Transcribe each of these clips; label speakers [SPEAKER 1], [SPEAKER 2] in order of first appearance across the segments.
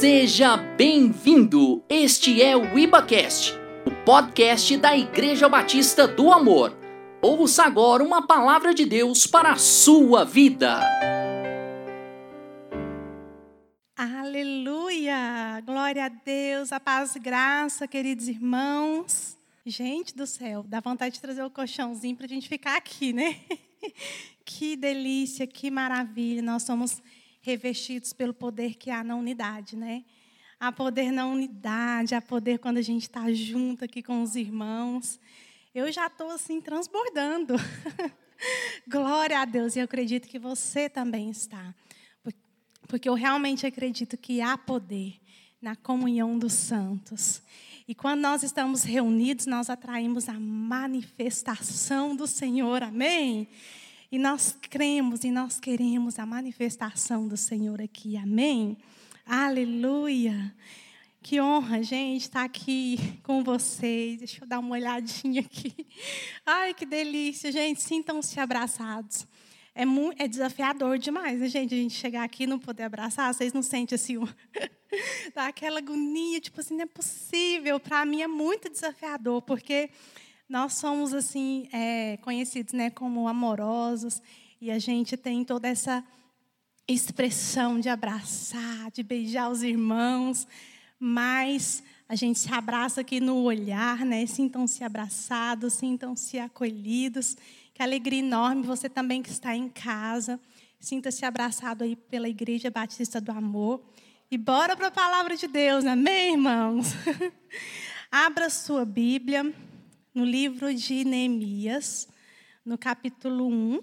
[SPEAKER 1] Seja bem-vindo! Este é o IbaCast, o podcast da Igreja Batista do Amor. Ouça agora uma palavra de Deus para a sua vida.
[SPEAKER 2] Aleluia! Glória a Deus, a paz e graça, queridos irmãos. Gente do céu, dá vontade de trazer o colchãozinho para a gente ficar aqui, né? que delícia, que maravilha. Nós somos revestidos pelo poder que há na unidade, né? Há poder na unidade, há poder quando a gente está junto aqui com os irmãos. Eu já estou assim transbordando. Glória a Deus, e eu acredito que você também está. Porque eu realmente acredito que há poder na comunhão dos santos. E quando nós estamos reunidos, nós atraímos a manifestação do Senhor, amém? E nós cremos e nós queremos a manifestação do Senhor aqui. Amém? Aleluia. Que honra, gente, estar aqui com vocês. Deixa eu dar uma olhadinha aqui. Ai, que delícia, gente. Sintam-se abraçados. É, muito, é desafiador demais, né, gente? A gente chegar aqui e não poder abraçar. Vocês não sentem assim, dá aquela agonia, tipo assim, não é possível. Para mim é muito desafiador, porque nós somos assim é, conhecidos né, como amorosos e a gente tem toda essa expressão de abraçar, de beijar os irmãos, mas a gente se abraça aqui no olhar, né? Sintam-se abraçados, sintam-se acolhidos. Que alegria enorme você também que está em casa. Sinta-se abraçado aí pela Igreja Batista do Amor. E bora para a palavra de Deus, amém, irmãos? Abra sua Bíblia no livro de Neemias, no capítulo 1.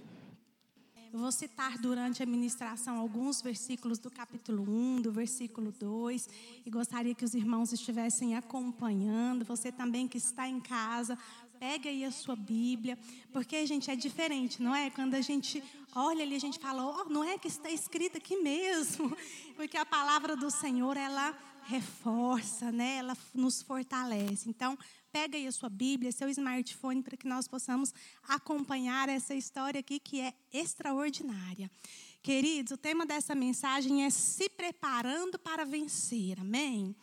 [SPEAKER 2] Eu vou citar durante a ministração alguns versículos do capítulo 1, do versículo 2, e gostaria que os irmãos estivessem acompanhando. Você também que está em casa, pega aí a sua Bíblia, porque, gente, é diferente, não é? Quando a gente olha ali, a gente fala, oh, não é que está escrito aqui mesmo, porque a palavra do Senhor, ela reforça, né? ela nos fortalece. Então, pega aí a sua Bíblia, seu smartphone, para que nós possamos acompanhar essa história aqui que é extraordinária. Queridos, o tema dessa mensagem é se preparando para vencer, amém?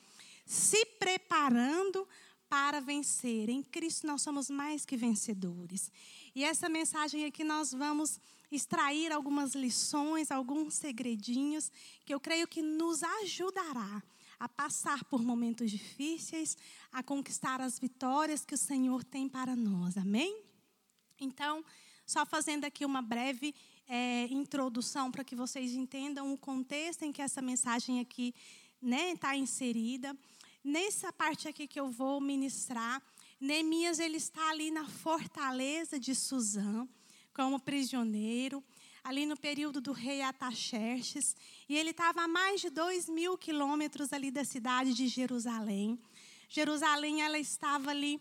[SPEAKER 2] Se preparando para vencer. Em Cristo nós somos mais que vencedores. E essa mensagem aqui nós vamos extrair algumas lições, alguns segredinhos que eu creio que nos ajudará a passar por momentos difíceis, a conquistar as vitórias que o Senhor tem para nós. Amém? Então, só fazendo aqui uma breve é, introdução para que vocês entendam o contexto em que essa mensagem aqui está né, tá inserida. Nessa parte aqui que eu vou ministrar, Neemias ele está ali na fortaleza de Suzã, como prisioneiro ali no período do rei Ataxerxes, e ele estava a mais de dois mil quilômetros ali da cidade de Jerusalém. Jerusalém ela estava ali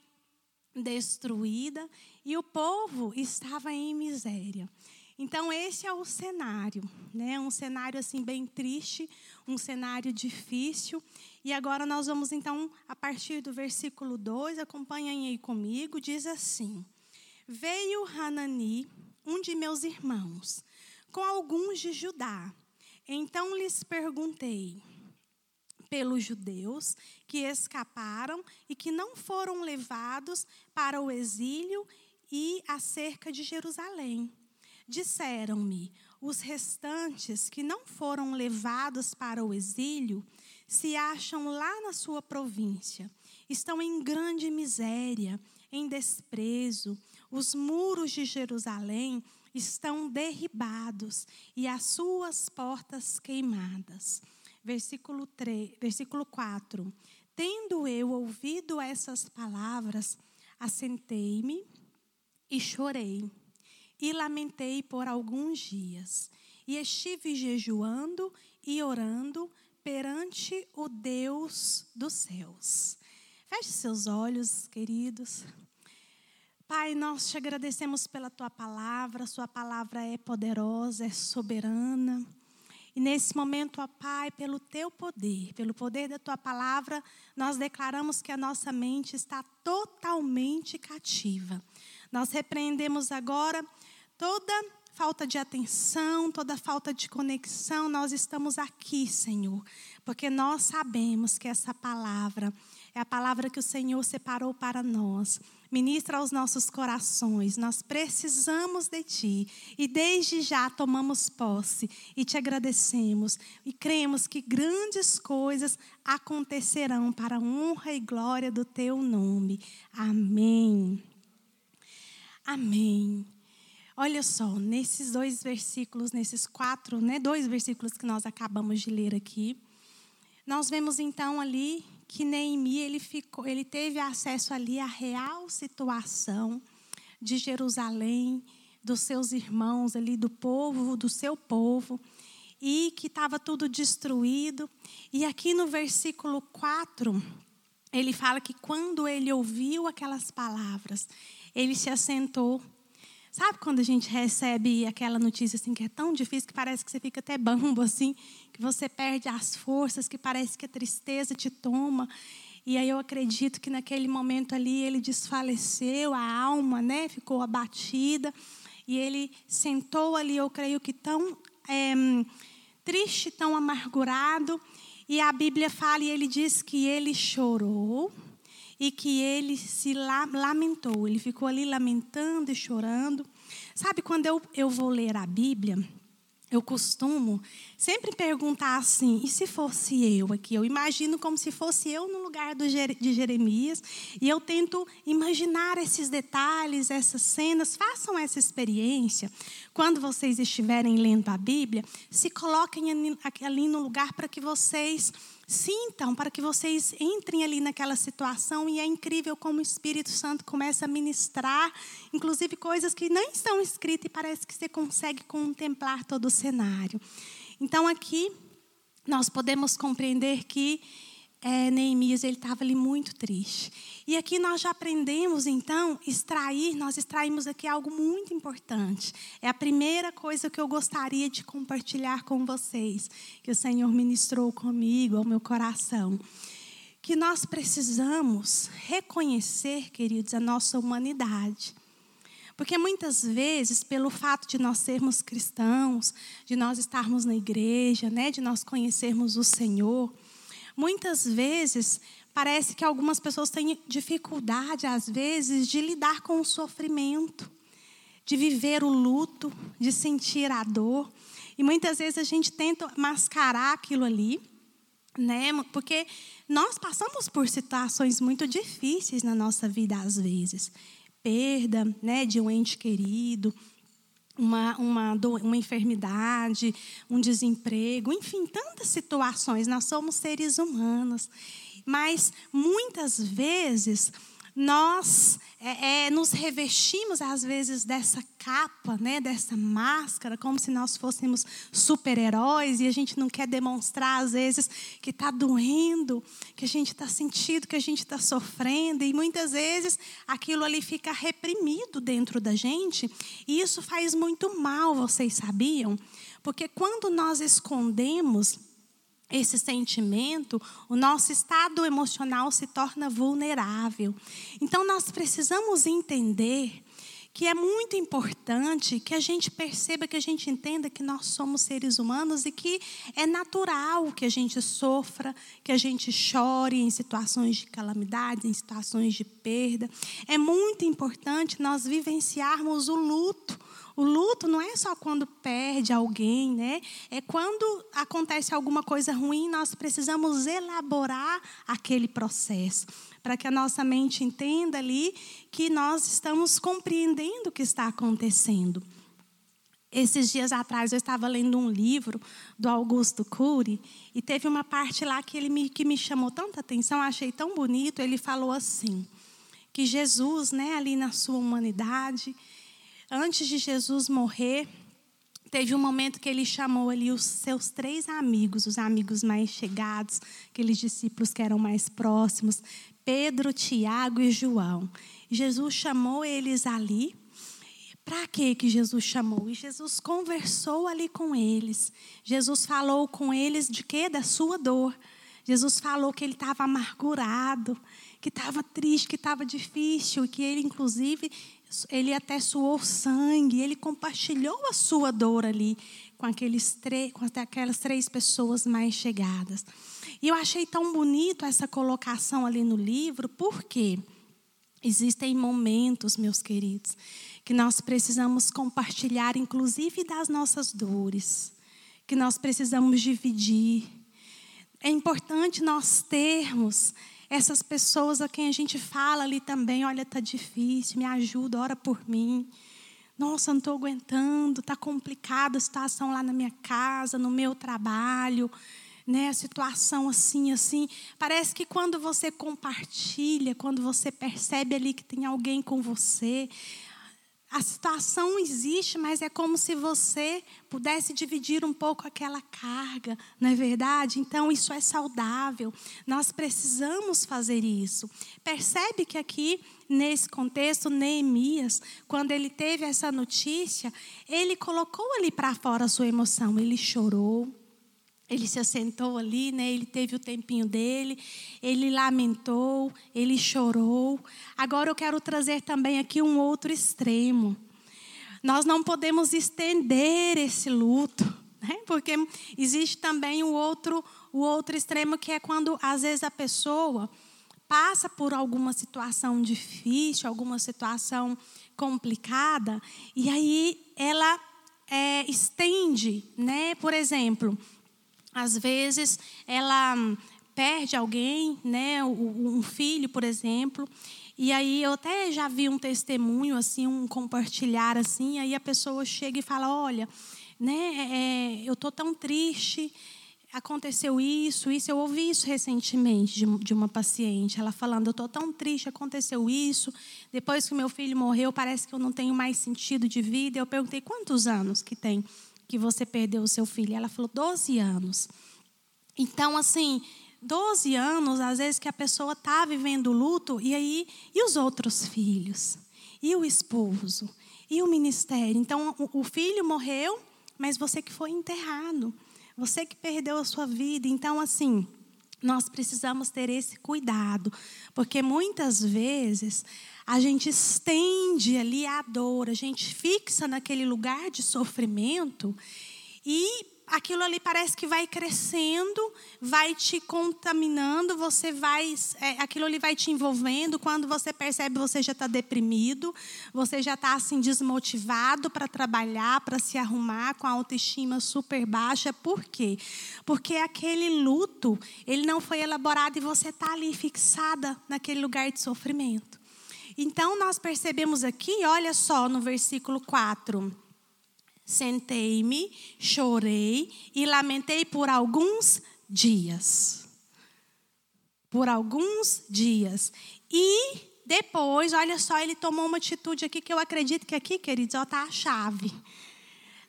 [SPEAKER 2] destruída e o povo estava em miséria. Então esse é o cenário, né? Um cenário assim bem triste, um cenário difícil. E agora nós vamos então a partir do versículo 2, acompanhem aí comigo, diz assim: Veio Hanani, um de meus irmãos, com alguns de Judá. Então lhes perguntei pelos judeus que escaparam e que não foram levados para o exílio e acerca de Jerusalém. Disseram-me: os restantes que não foram levados para o exílio se acham lá na sua província. Estão em grande miséria, em desprezo. Os muros de Jerusalém estão derribados e as suas portas queimadas. Versículo, 3, versículo 4. Tendo eu ouvido essas palavras, assentei-me e chorei, e lamentei por alguns dias, e estive jejuando e orando perante o Deus dos céus. Feche seus olhos, queridos. Pai, nós te agradecemos pela tua palavra, sua palavra é poderosa, é soberana. E nesse momento, ó Pai, pelo teu poder, pelo poder da tua palavra, nós declaramos que a nossa mente está totalmente cativa. Nós repreendemos agora toda falta de atenção, toda falta de conexão, nós estamos aqui, Senhor, porque nós sabemos que essa palavra é a palavra que o Senhor separou para nós. Ministra aos nossos corações. Nós precisamos de Ti. E desde já tomamos posse e te agradecemos. E cremos que grandes coisas acontecerão para a honra e glória do Teu nome. Amém. Amém. Olha só, nesses dois versículos, nesses quatro, né, dois versículos que nós acabamos de ler aqui, nós vemos então ali que Neemias ele ficou, ele teve acesso ali à real situação de Jerusalém, dos seus irmãos ali, do povo, do seu povo, e que estava tudo destruído. E aqui no versículo 4, ele fala que quando ele ouviu aquelas palavras, ele se assentou. Sabe quando a gente recebe aquela notícia assim que é tão difícil que parece que você fica até bambo assim, que você perde as forças, que parece que a tristeza te toma. E aí eu acredito que naquele momento ali ele desfaleceu, a alma, né, ficou abatida e ele sentou ali, eu creio que tão é, triste, tão amargurado. E a Bíblia fala e ele diz que ele chorou e que ele se lamentou. Ele ficou ali lamentando e chorando. Sabe, quando eu, eu vou ler a Bíblia, eu costumo sempre perguntar assim: e se fosse eu aqui? Eu imagino como se fosse eu no lugar de Jeremias, e eu tento imaginar esses detalhes, essas cenas. Façam essa experiência. Quando vocês estiverem lendo a Bíblia, se coloquem ali no lugar para que vocês sintam, para que vocês entrem ali naquela situação e é incrível como o Espírito Santo começa a ministrar, inclusive coisas que não estão escritas e parece que você consegue contemplar todo o cenário. Então aqui nós podemos compreender que é, Neemias ele estava ali muito triste. E aqui nós já aprendemos, então, extrair, nós extraímos aqui algo muito importante. É a primeira coisa que eu gostaria de compartilhar com vocês, que o Senhor ministrou comigo, ao meu coração. Que nós precisamos reconhecer, queridos, a nossa humanidade. Porque muitas vezes, pelo fato de nós sermos cristãos, de nós estarmos na igreja, né, de nós conhecermos o Senhor, muitas vezes Parece que algumas pessoas têm dificuldade, às vezes, de lidar com o sofrimento, de viver o luto, de sentir a dor. E muitas vezes a gente tenta mascarar aquilo ali, né? Porque nós passamos por situações muito difíceis na nossa vida, às vezes. Perda né, de um ente querido, uma, uma, uma enfermidade, um desemprego, enfim, tantas situações. Nós somos seres humanos. Mas muitas vezes nós é, é, nos revestimos às vezes dessa capa, né, dessa máscara, como se nós fôssemos super-heróis e a gente não quer demonstrar às vezes que está doendo, que a gente está sentindo, que a gente está sofrendo e muitas vezes aquilo ali fica reprimido dentro da gente e isso faz muito mal, vocês sabiam? Porque quando nós escondemos esse sentimento, o nosso estado emocional se torna vulnerável. Então, nós precisamos entender que é muito importante que a gente perceba, que a gente entenda que nós somos seres humanos e que é natural que a gente sofra, que a gente chore em situações de calamidade, em situações de perda. É muito importante nós vivenciarmos o luto o luto não é só quando perde alguém, né? É quando acontece alguma coisa ruim, nós precisamos elaborar aquele processo para que a nossa mente entenda ali que nós estamos compreendendo o que está acontecendo. Esses dias atrás eu estava lendo um livro do Augusto Cury e teve uma parte lá que ele me, que me chamou tanta atenção, achei tão bonito. Ele falou assim que Jesus, né, ali na sua humanidade, antes de Jesus morrer, teve um momento que ele chamou ali os seus três amigos, os amigos mais chegados, aqueles discípulos que eram mais próximos, Pedro, Tiago e João. Jesus chamou eles ali. Para que que Jesus chamou? E Jesus conversou ali com eles. Jesus falou com eles de quê? Da sua dor. Jesus falou que ele estava amargurado, que estava triste, que estava difícil, que ele inclusive ele até suou sangue, ele compartilhou a sua dor ali com, aqueles com aquelas três pessoas mais chegadas. E eu achei tão bonito essa colocação ali no livro, porque existem momentos, meus queridos, que nós precisamos compartilhar, inclusive das nossas dores, que nós precisamos dividir. É importante nós termos essas pessoas a quem a gente fala ali também, olha, tá difícil, me ajuda, ora por mim. Nossa, não estou aguentando, está complicada a situação lá na minha casa, no meu trabalho, né? A situação assim, assim. Parece que quando você compartilha, quando você percebe ali que tem alguém com você, a situação existe, mas é como se você pudesse dividir um pouco aquela carga, não é verdade? Então, isso é saudável. Nós precisamos fazer isso. Percebe que aqui, nesse contexto, Neemias, quando ele teve essa notícia, ele colocou ali para fora a sua emoção. Ele chorou, ele se assentou ali, né? ele teve o tempinho dele, ele lamentou, ele chorou. Agora eu quero trazer também aqui um outro extremo. Nós não podemos estender esse luto, né? porque existe também o outro, o outro extremo que é quando às vezes a pessoa passa por alguma situação difícil, alguma situação complicada, e aí ela é, estende, né? Por exemplo, às vezes ela perde alguém, né, um filho, por exemplo, e aí eu até já vi um testemunho assim, um compartilhar assim, aí a pessoa chega e fala, olha, né, é, eu tô tão triste, aconteceu isso, isso. Eu ouvi isso recentemente de, de uma paciente, ela falando: eu estou tão triste, aconteceu isso. Depois que meu filho morreu, parece que eu não tenho mais sentido de vida. Eu perguntei: quantos anos que tem? Que você perdeu o seu filho? Ela falou 12 anos. Então, assim, 12 anos, às vezes que a pessoa está vivendo luto, e aí, e os outros filhos? E o esposo? E o ministério? Então, o filho morreu, mas você que foi enterrado. Você que perdeu a sua vida. Então, assim, nós precisamos ter esse cuidado, porque muitas vezes a gente estende ali a dor, a gente fixa naquele lugar de sofrimento e aquilo ali parece que vai crescendo, vai te contaminando, você vai, é, aquilo ali vai te envolvendo. Quando você percebe, você já está deprimido, você já está assim desmotivado para trabalhar, para se arrumar, com a autoestima super baixa. Por quê? Porque aquele luto, ele não foi elaborado e você está ali fixada naquele lugar de sofrimento. Então nós percebemos aqui, olha só no versículo 4 Sentei-me, chorei e lamentei por alguns dias. Por alguns dias. E depois, olha só, ele tomou uma atitude aqui que eu acredito que aqui, queridos, está a chave.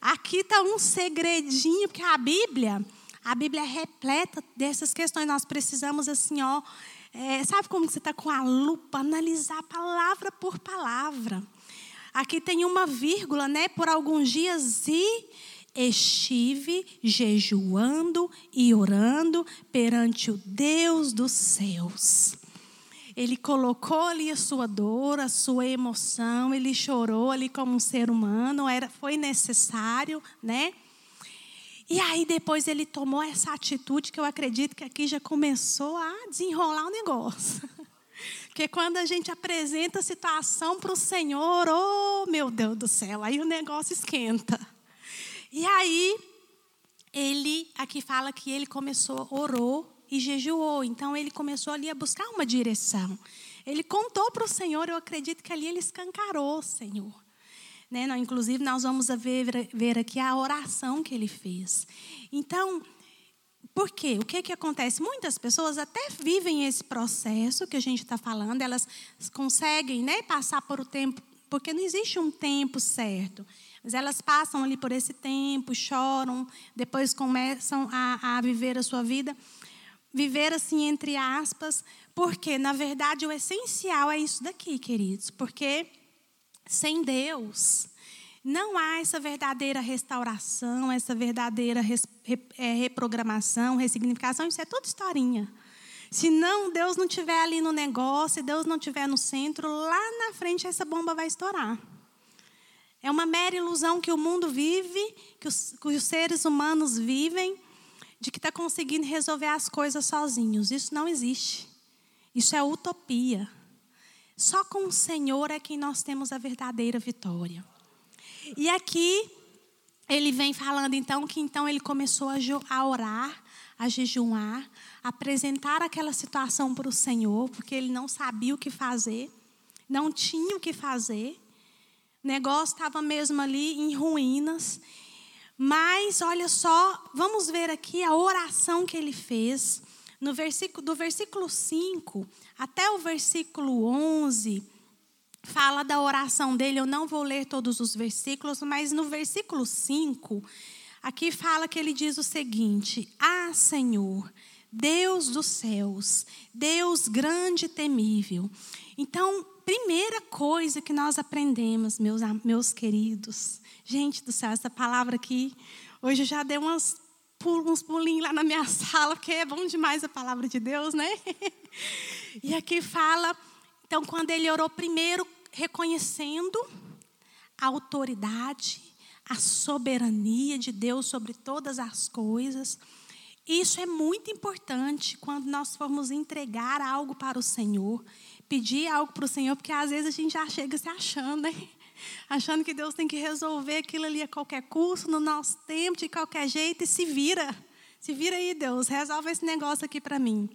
[SPEAKER 2] Aqui está um segredinho, porque a Bíblia, a Bíblia é repleta dessas questões. Nós precisamos, assim, ó, é, sabe como você está com a lupa, analisar palavra por palavra. Aqui tem uma vírgula, né? Por alguns dias e estive jejuando e orando perante o Deus dos céus. Ele colocou ali a sua dor, a sua emoção, ele chorou ali como um ser humano, era foi necessário, né? E aí depois ele tomou essa atitude que eu acredito que aqui já começou a desenrolar o negócio. Porque quando a gente apresenta a situação para o Senhor, oh meu Deus do céu, aí o negócio esquenta. E aí, ele, aqui fala que ele começou, orou e jejuou. Então, ele começou ali a buscar uma direção. Ele contou para o Senhor, eu acredito que ali ele escancarou, Senhor. Né? Inclusive, nós vamos ver, ver aqui a oração que ele fez. Então, por quê? O que, que acontece? Muitas pessoas até vivem esse processo que a gente está falando, elas conseguem né, passar por o tempo, porque não existe um tempo certo. Mas elas passam ali por esse tempo, choram, depois começam a, a viver a sua vida. Viver assim, entre aspas, porque, na verdade, o essencial é isso daqui, queridos. Porque sem Deus, não há essa verdadeira restauração, essa verdadeira é, reprogramação, ressignificação, isso é tudo historinha. Se não, Deus não tiver ali no negócio, se Deus não tiver no centro, lá na frente essa bomba vai estourar. É uma mera ilusão que o mundo vive, que os, que os seres humanos vivem, de que está conseguindo resolver as coisas sozinhos. Isso não existe. Isso é utopia. Só com o Senhor é que nós temos a verdadeira vitória. E aqui ele vem falando então que então ele começou a orar, a jejuar, a apresentar aquela situação para o Senhor, porque ele não sabia o que fazer, não tinha o que fazer. O negócio estava mesmo ali em ruínas. Mas olha só, vamos ver aqui a oração que ele fez. No versículo, do versículo 5 até o versículo 11, fala da oração dele. Eu não vou ler todos os versículos, mas no versículo 5, aqui fala que ele diz o seguinte: Ah, Senhor, Deus dos céus, Deus grande e temível. Então, primeira coisa que nós aprendemos, meus, meus queridos, gente do céu, essa palavra aqui, hoje eu já dei umas, uns pulinhos lá na minha sala, porque é bom demais a palavra de Deus, né? E aqui fala, então, quando ele orou primeiro, reconhecendo a autoridade, a soberania de Deus sobre todas as coisas. Isso é muito importante quando nós formos entregar algo para o Senhor pedir algo para o Senhor, porque às vezes a gente já chega se achando, né? Achando que Deus tem que resolver aquilo ali a qualquer custo, no nosso tempo, de qualquer jeito, e se vira. Se vira aí, Deus, resolve esse negócio aqui para mim.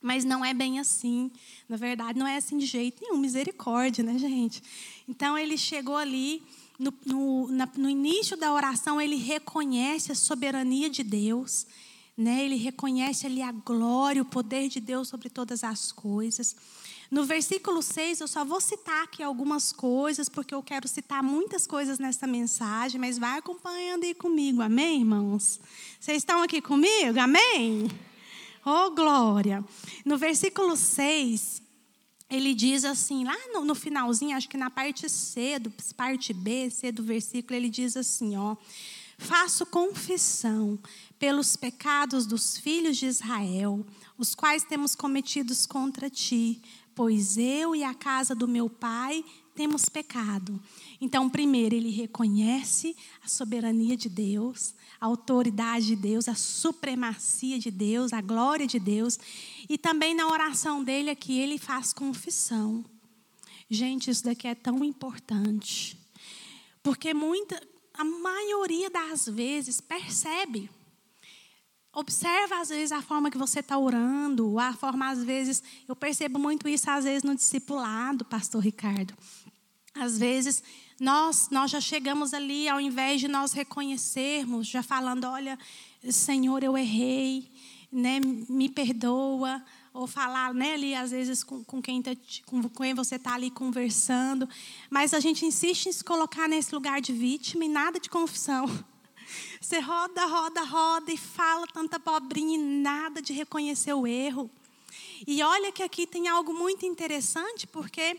[SPEAKER 2] Mas não é bem assim. Na verdade, não é assim de jeito nenhum. Misericórdia, né, gente? Então, ele chegou ali, no, no, na, no início da oração, ele reconhece a soberania de Deus. Né? Ele reconhece ali a glória, o poder de Deus sobre todas as coisas. No versículo 6, eu só vou citar aqui algumas coisas, porque eu quero citar muitas coisas nessa mensagem, mas vai acompanhando aí comigo, amém, irmãos? Vocês estão aqui comigo? Amém? Oh, glória! No versículo 6, ele diz assim, lá no, no, finalzinho, acho que na parte C, do, parte B, C do versículo, ele diz assim, ó. Faço confissão pelos pecados dos filhos de Israel, os quais temos cometidos contra ti, pois eu e a casa do meu pai temos pecado. Então, primeiro, ele reconhece a soberania de Deus, a autoridade de Deus, a supremacia de Deus, a glória de Deus. E também na oração dele aqui, ele faz confissão. Gente, isso daqui é tão importante. Porque muita, a maioria das vezes percebe Observa, às vezes, a forma que você está orando, a forma, às vezes, eu percebo muito isso, às vezes, no discipulado, pastor Ricardo. Às vezes, nós, nós já chegamos ali, ao invés de nós reconhecermos, já falando, olha, Senhor, eu errei, né, me perdoa, ou falar, né, ali, às vezes, com, com, quem, tá, com quem você está ali conversando. Mas a gente insiste em se colocar nesse lugar de vítima e nada de confissão. Você roda, roda, roda e fala tanta pobrinha e nada de reconhecer o erro. E olha que aqui tem algo muito interessante, porque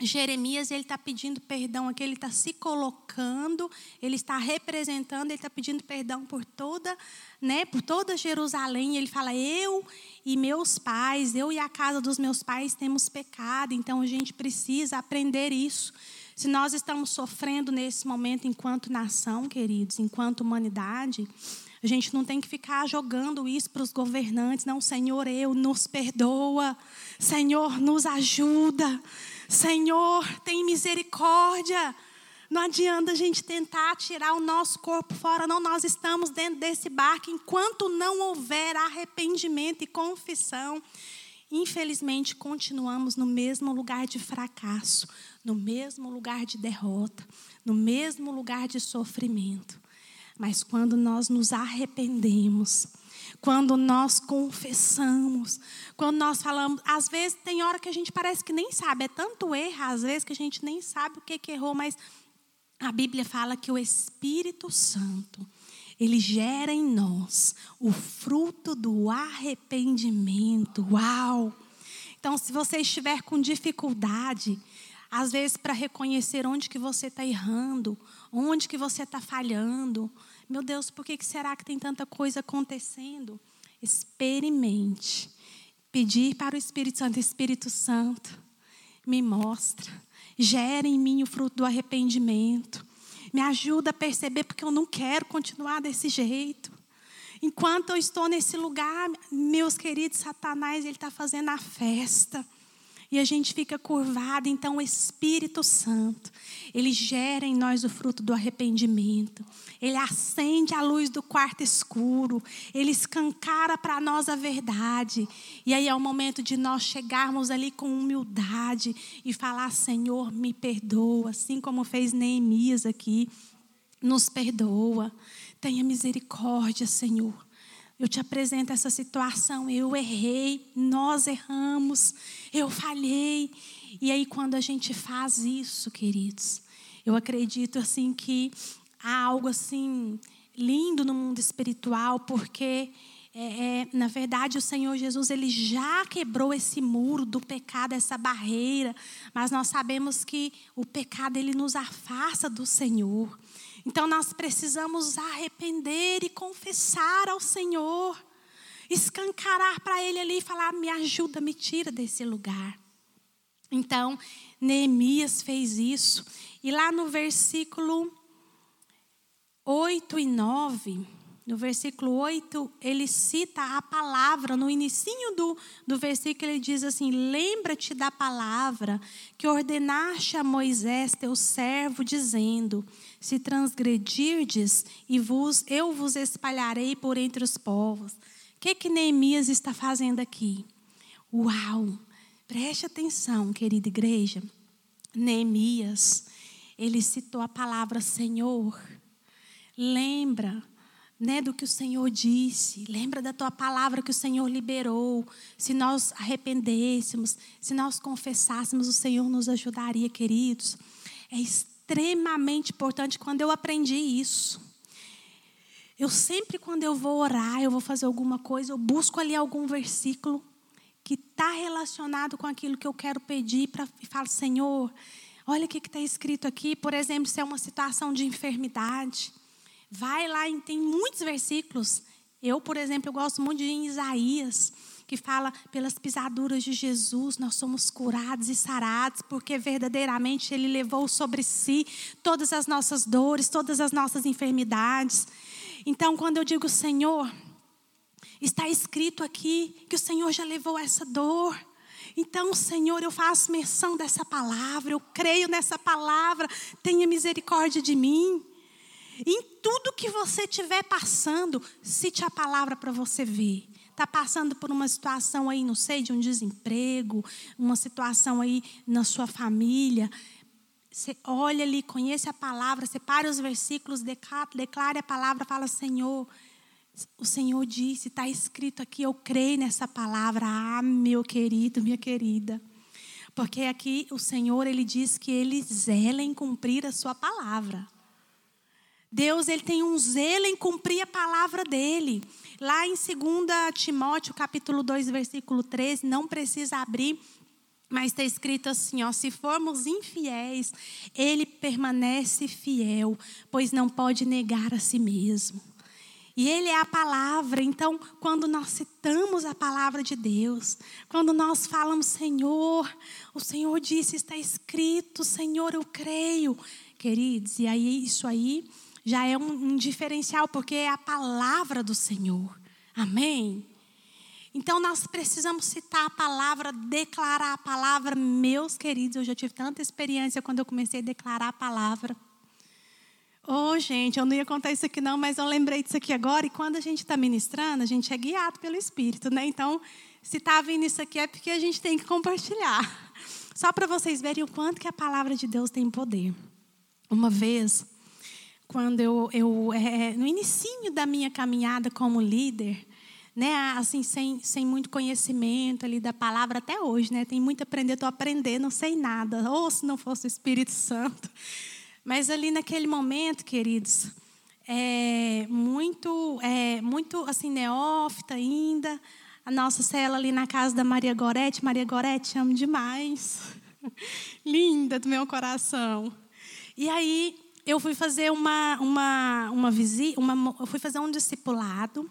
[SPEAKER 2] Jeremias ele está pedindo perdão aqui, ele está se colocando, ele está representando, ele está pedindo perdão por toda, né, por toda Jerusalém. Ele fala: eu e meus pais, eu e a casa dos meus pais temos pecado. Então a gente precisa aprender isso. Se nós estamos sofrendo nesse momento enquanto nação, queridos, enquanto humanidade, a gente não tem que ficar jogando isso para os governantes. Não, Senhor, eu nos perdoa. Senhor, nos ajuda. Senhor, tem misericórdia. Não adianta a gente tentar tirar o nosso corpo fora, não. Nós estamos dentro desse barco enquanto não houver arrependimento e confissão. Infelizmente, continuamos no mesmo lugar de fracasso, no mesmo lugar de derrota, no mesmo lugar de sofrimento. Mas quando nós nos arrependemos, quando nós confessamos, quando nós falamos, às vezes tem hora que a gente parece que nem sabe, é tanto erro, às vezes que a gente nem sabe o que, que errou, mas a Bíblia fala que o Espírito Santo, ele gera em nós o fruto do arrependimento. Uau! Então, se você estiver com dificuldade, às vezes para reconhecer onde que você está errando, onde que você está falhando, meu Deus, por que será que tem tanta coisa acontecendo? Experimente pedir para o Espírito Santo: Espírito Santo, me mostra, gera em mim o fruto do arrependimento, me ajuda a perceber, porque eu não quero continuar desse jeito. Enquanto eu estou nesse lugar, meus queridos, Satanás, ele está fazendo a festa e a gente fica curvado, então o Espírito Santo, ele gera em nós o fruto do arrependimento. Ele acende a luz do quarto escuro, ele escancara para nós a verdade. E aí é o momento de nós chegarmos ali com humildade e falar: Senhor, me perdoa, assim como fez Neemias aqui. Nos perdoa, tenha misericórdia, Senhor. Eu te apresento essa situação. Eu errei, nós erramos, eu falhei. E aí, quando a gente faz isso, queridos, eu acredito assim que há algo assim lindo no mundo espiritual, porque é, é, na verdade o Senhor Jesus ele já quebrou esse muro do pecado, essa barreira, mas nós sabemos que o pecado ele nos afasta do Senhor. Então nós precisamos arrepender e confessar ao Senhor, escancarar para Ele ali e falar: me ajuda, me tira desse lugar. Então, Neemias fez isso. E lá no versículo 8 e 9, no versículo 8, ele cita a palavra, no inicinho do, do versículo, ele diz assim: Lembra-te da palavra que ordenaste a Moisés, teu servo, dizendo: Se transgredirdes, e vos, eu vos espalharei por entre os povos. Que, que Neemias está fazendo aqui? Uau! Preste atenção, querida igreja. Neemias, ele citou a palavra Senhor. Lembra né, do que o Senhor disse, lembra da tua palavra que o Senhor liberou. Se nós arrependêssemos, se nós confessássemos, o Senhor nos ajudaria, queridos. É extremamente importante quando eu aprendi isso. Eu sempre, quando eu vou orar, eu vou fazer alguma coisa, eu busco ali algum versículo que está relacionado com aquilo que eu quero pedir para e falo, Senhor, olha o que está escrito aqui. Por exemplo, se é uma situação de enfermidade. Vai lá e tem muitos versículos. Eu, por exemplo, eu gosto muito de Isaías, que fala pelas pisaduras de Jesus nós somos curados e sarados, porque verdadeiramente ele levou sobre si todas as nossas dores, todas as nossas enfermidades. Então, quando eu digo Senhor, está escrito aqui que o Senhor já levou essa dor. Então, Senhor, eu faço menção dessa palavra, eu creio nessa palavra, tenha misericórdia de mim. Em tudo que você estiver passando, cite a palavra para você ver. Está passando por uma situação aí, não sei, de um desemprego, uma situação aí na sua família. Você olha ali, conhece a palavra, separe os versículos, declare a palavra, fala, Senhor, o Senhor disse, está escrito aqui, eu creio nessa palavra. Ah, meu querido, minha querida. Porque aqui o Senhor, Ele diz que Ele zela em cumprir a sua palavra. Deus ele tem um zelo em cumprir a palavra dele. Lá em 2 Timóteo, capítulo 2, versículo 13, não precisa abrir, mas está escrito assim, ó, se formos infiéis, ele permanece fiel, pois não pode negar a si mesmo. E ele é a palavra, então, quando nós citamos a palavra de Deus, quando nós falamos, Senhor, o Senhor disse, está escrito, Senhor, eu creio. Queridos, e aí isso aí já é um, um diferencial, porque é a palavra do Senhor. Amém? Então nós precisamos citar a palavra, declarar a palavra, meus queridos. Eu já tive tanta experiência quando eu comecei a declarar a palavra. Oh, gente, eu não ia contar isso aqui não, mas eu lembrei disso aqui agora. E quando a gente está ministrando, a gente é guiado pelo Espírito, né? Então, se está vindo isso aqui é porque a gente tem que compartilhar. Só para vocês verem o quanto que a palavra de Deus tem poder. Uma vez, quando eu, eu é, no início da minha caminhada como líder, né, assim sem, sem muito conhecimento ali da palavra até hoje, né, tem muito a aprender, estou aprendendo, não sei nada, ou se não fosse o Espírito Santo, mas ali naquele momento, queridos, é muito, é, muito assim neófita ainda, a nossa cela ali na casa da Maria Gorete, Maria Gorete, amo demais, linda do meu coração. E aí eu fui fazer uma uma uma visita, uma, eu fui fazer um discipulado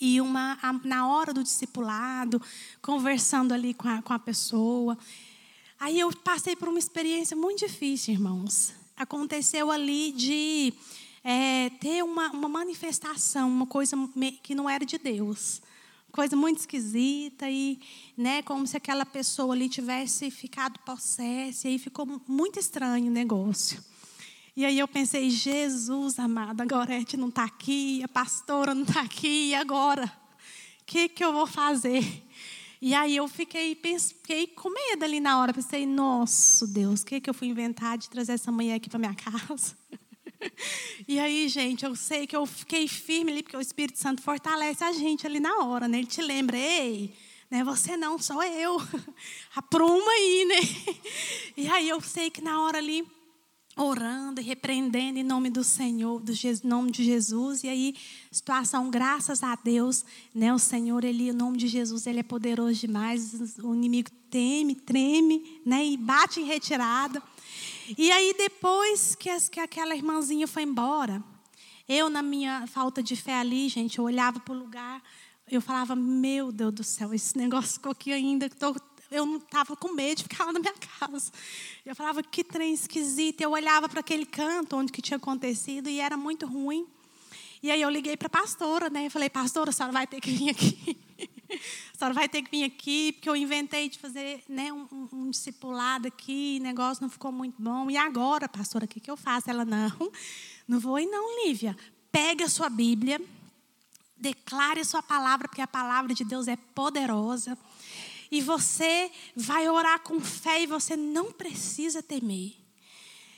[SPEAKER 2] E uma, na hora do discipulado, conversando ali com a, com a pessoa. Aí eu passei por uma experiência muito difícil, irmãos. Aconteceu ali de é, ter uma, uma manifestação, uma coisa que não era de Deus. Coisa muito esquisita e, né, como se aquela pessoa ali tivesse ficado possessa. E aí ficou muito estranho o negócio. E aí eu pensei, Jesus amado, a Gorete não está aqui, a pastora não está aqui, e agora? O que, que eu vou fazer? E aí eu fiquei, fiquei com medo ali na hora. Pensei, nossa Deus, o que, que eu fui inventar de trazer essa mulher aqui para minha casa? E aí, gente, eu sei que eu fiquei firme ali, porque o Espírito Santo fortalece a gente ali na hora, né? Ele te lembra, ei, né? Você não, sou eu. Apruma aí, né? E aí eu sei que na hora ali orando e repreendendo em nome do Senhor, do nome de Jesus. E aí, situação, graças a Deus, né? O Senhor, ele, o nome de Jesus, ele é poderoso demais. O inimigo teme, treme, né? E bate em retirada. E aí, depois que, as, que aquela irmãzinha foi embora, eu, na minha falta de fé ali, gente, eu olhava para o lugar, eu falava, meu Deus do céu, esse negócio ficou aqui ainda, estou eu não estava com medo de ficar lá na minha casa. Eu falava, que trem esquisito. Eu olhava para aquele canto onde que tinha acontecido e era muito ruim. E aí eu liguei para a pastora, né? Eu falei, pastora, a senhora vai ter que vir aqui. a senhora vai ter que vir aqui, porque eu inventei de fazer né, um, um discipulado aqui, o negócio não ficou muito bom. E agora, pastora, o que, que eu faço? Ela, não, não vou ir não, Lívia. Pega a sua Bíblia, declare a sua palavra, porque a palavra de Deus é poderosa. E você vai orar com fé e você não precisa temer.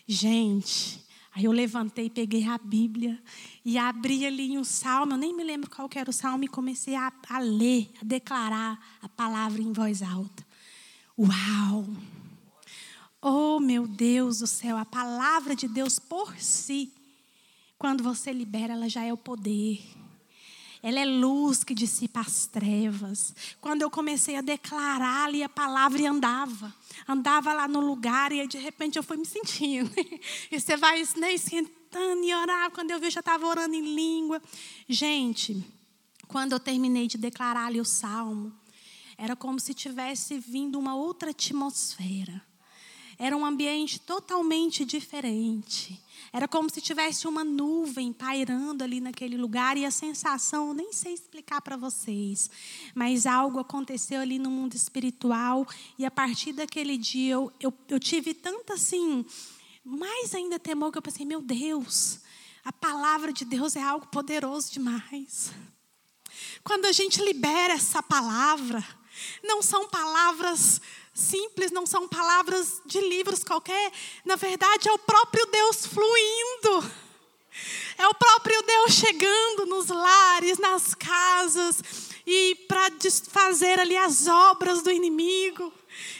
[SPEAKER 2] Gente, aí eu levantei, peguei a Bíblia e abri ali um salmo, eu nem me lembro qual era o salmo, e comecei a, a ler, a declarar a palavra em voz alta. Uau! Oh, meu Deus do céu, a palavra de Deus por si, quando você libera, ela já é o poder. Ela é luz que dissipa as trevas. Quando eu comecei a declarar ali a palavra e andava, andava lá no lugar e aí de repente eu fui me sentindo. E você vai né, sentando e orar. Quando eu vi, eu já estava orando em língua. Gente, quando eu terminei de declarar ali o salmo, era como se tivesse vindo uma outra atmosfera. Era um ambiente totalmente diferente. Era como se tivesse uma nuvem pairando ali naquele lugar e a sensação, nem sei explicar para vocês, mas algo aconteceu ali no mundo espiritual e a partir daquele dia eu, eu, eu tive tanto assim, mais ainda temor que eu pensei, meu Deus, a palavra de Deus é algo poderoso demais. Quando a gente libera essa palavra, não são palavras simples, não são palavras de livros qualquer. Na verdade, é o próprio Deus fluindo. É o próprio Deus chegando nos lares, nas casas, e para desfazer ali as obras do inimigo.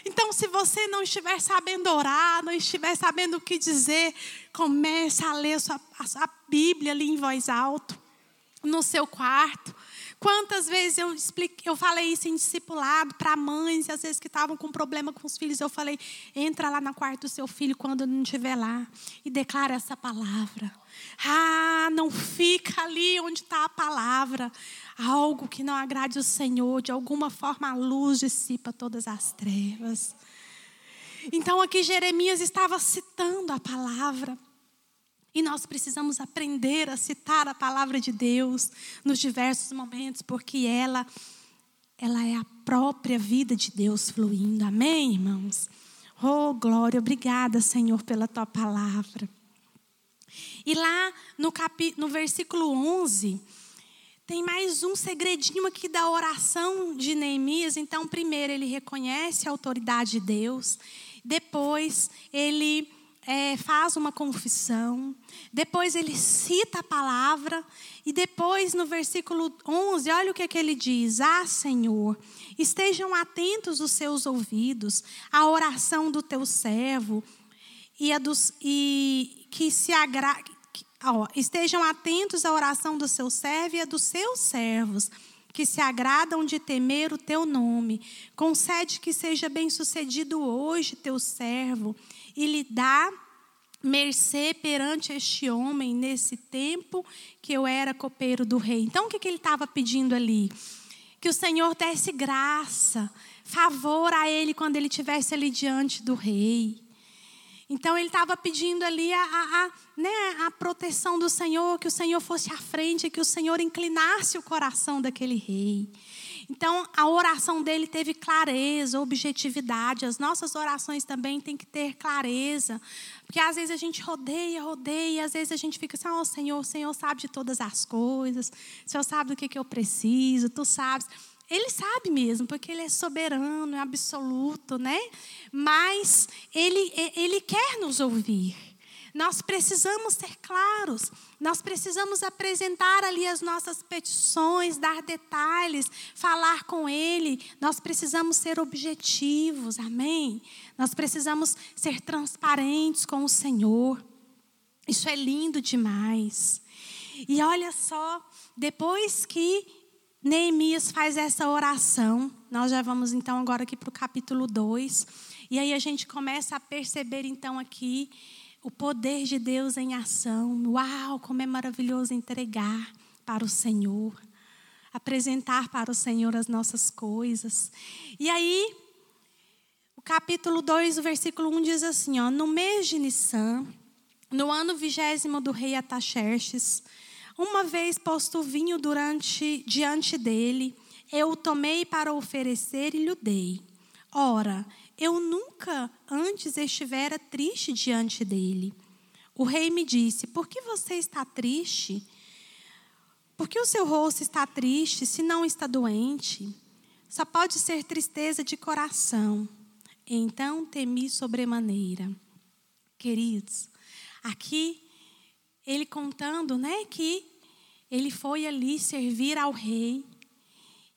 [SPEAKER 2] Então, se você não estiver sabendo orar, não estiver sabendo o que dizer, comece a ler a sua, a sua Bíblia ali em voz alta, no seu quarto. Quantas vezes eu expliquei, eu falei isso em discipulado para mães, às vezes que estavam com problema com os filhos, eu falei: entra lá no quarto do seu filho quando não estiver lá e declara essa palavra. Ah, não fica ali onde está a palavra. Algo que não agrade o Senhor, de alguma forma a luz dissipa todas as trevas. Então aqui Jeremias estava citando a palavra. E nós precisamos aprender a citar a palavra de Deus nos diversos momentos, porque ela ela é a própria vida de Deus fluindo. Amém, irmãos? Oh, glória, obrigada, Senhor, pela tua palavra. E lá no, capi, no versículo 11, tem mais um segredinho aqui da oração de Neemias. Então, primeiro, ele reconhece a autoridade de Deus. Depois, ele é, faz uma confissão, depois ele cita a palavra, e depois no versículo 11, olha o que, é que ele diz: Ah, Senhor, estejam atentos os seus ouvidos à oração do teu servo, e, a dos, e que se agra, ó, estejam atentos à oração do seu servo e a dos seus servos que se agradam de temer o teu nome. Concede que seja bem-sucedido hoje teu servo e lhe dá mercê perante este homem nesse tempo que eu era copeiro do rei. Então, o que, ele estava pedindo ali? Que o Senhor desse graça, favor a ele quando ele estivesse ali diante do rei. Então ele estava pedindo ali a, a, a, né, a proteção do Senhor, que o Senhor fosse à frente, que o Senhor inclinasse o coração daquele rei. Então, a oração dele teve clareza, objetividade. As nossas orações também têm que ter clareza. Porque às vezes a gente rodeia, rodeia, às vezes a gente fica assim: oh, Senhor, o Senhor sabe de todas as coisas, o Senhor sabe do que, que eu preciso, tu sabes. Ele sabe mesmo, porque ele é soberano, é absoluto, né? Mas ele, ele quer nos ouvir. Nós precisamos ser claros, nós precisamos apresentar ali as nossas petições, dar detalhes, falar com Ele. Nós precisamos ser objetivos, amém? Nós precisamos ser transparentes com o Senhor. Isso é lindo demais. E olha só, depois que Neemias faz essa oração, nós já vamos então agora aqui para o capítulo 2. E aí a gente começa a perceber então aqui o poder de Deus em ação. Uau, como é maravilhoso entregar para o Senhor, apresentar para o Senhor as nossas coisas. E aí, o capítulo 2, o versículo 1 diz assim: ó, No mês de Nissan, no ano vigésimo do rei Ataxerxes, uma vez posto vinho durante, diante dele, eu o tomei para oferecer e lhe dei. Ora, eu nunca antes estivera triste diante dele. O rei me disse: Por que você está triste? Por que o seu rosto está triste se não está doente? Só pode ser tristeza de coração. Então temi sobremaneira. Queridos, aqui ele contando, né, que ele foi ali servir ao rei.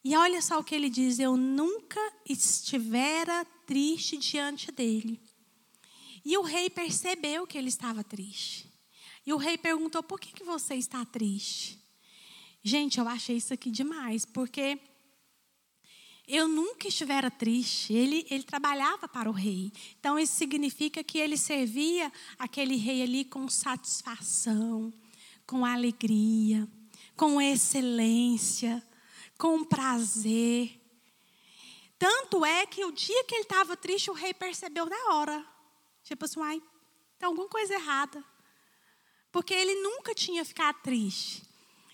[SPEAKER 2] E olha só o que ele diz: Eu nunca estivera triste diante dele. E o rei percebeu que ele estava triste. E o rei perguntou: por que, que você está triste? Gente, eu achei isso aqui demais, porque eu nunca estivera triste. Ele, ele trabalhava para o rei. Então, isso significa que ele servia aquele rei ali com satisfação, com alegria, com excelência, com prazer. Tanto é que o dia que ele estava triste, o rei percebeu na hora. Tipo assim, ai, tem alguma coisa errada. Porque ele nunca tinha ficado triste.